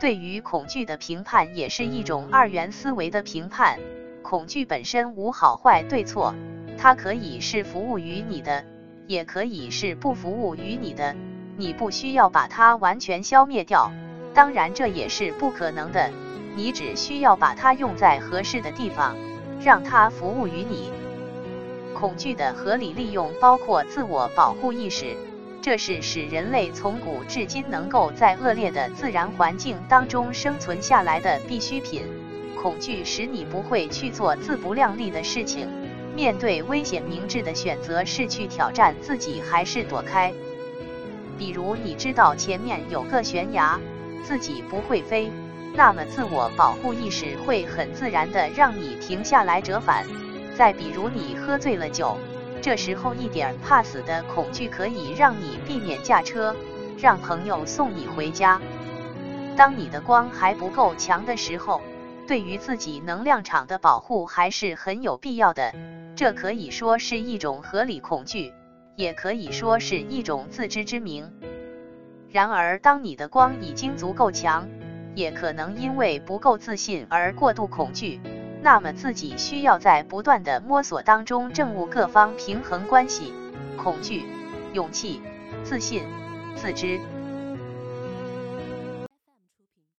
对于恐惧的评判也是一种二元思维的评判。恐惧本身无好坏对错，它可以是服务于你的，也可以是不服务于你的。你不需要把它完全消灭掉，当然这也是不可能的。你只需要把它用在合适的地方，让它服务于你。恐惧的合理利用包括自我保护意识，这是使人类从古至今能够在恶劣的自然环境当中生存下来的必需品。恐惧使你不会去做自不量力的事情，面对危险，明智的选择是去挑战自己还是躲开。比如你知道前面有个悬崖，自己不会飞，那么自我保护意识会很自然的让你停下来折返。再比如你喝醉了酒，这时候一点怕死的恐惧可以让你避免驾车，让朋友送你回家。当你的光还不够强的时候，对于自己能量场的保护还是很有必要的。这可以说是一种合理恐惧。也可以说是一种自知之明。然而，当你的光已经足够强，也可能因为不够自信而过度恐惧，那么自己需要在不断的摸索当中证悟各方平衡关系：恐惧、勇气、自信、自知。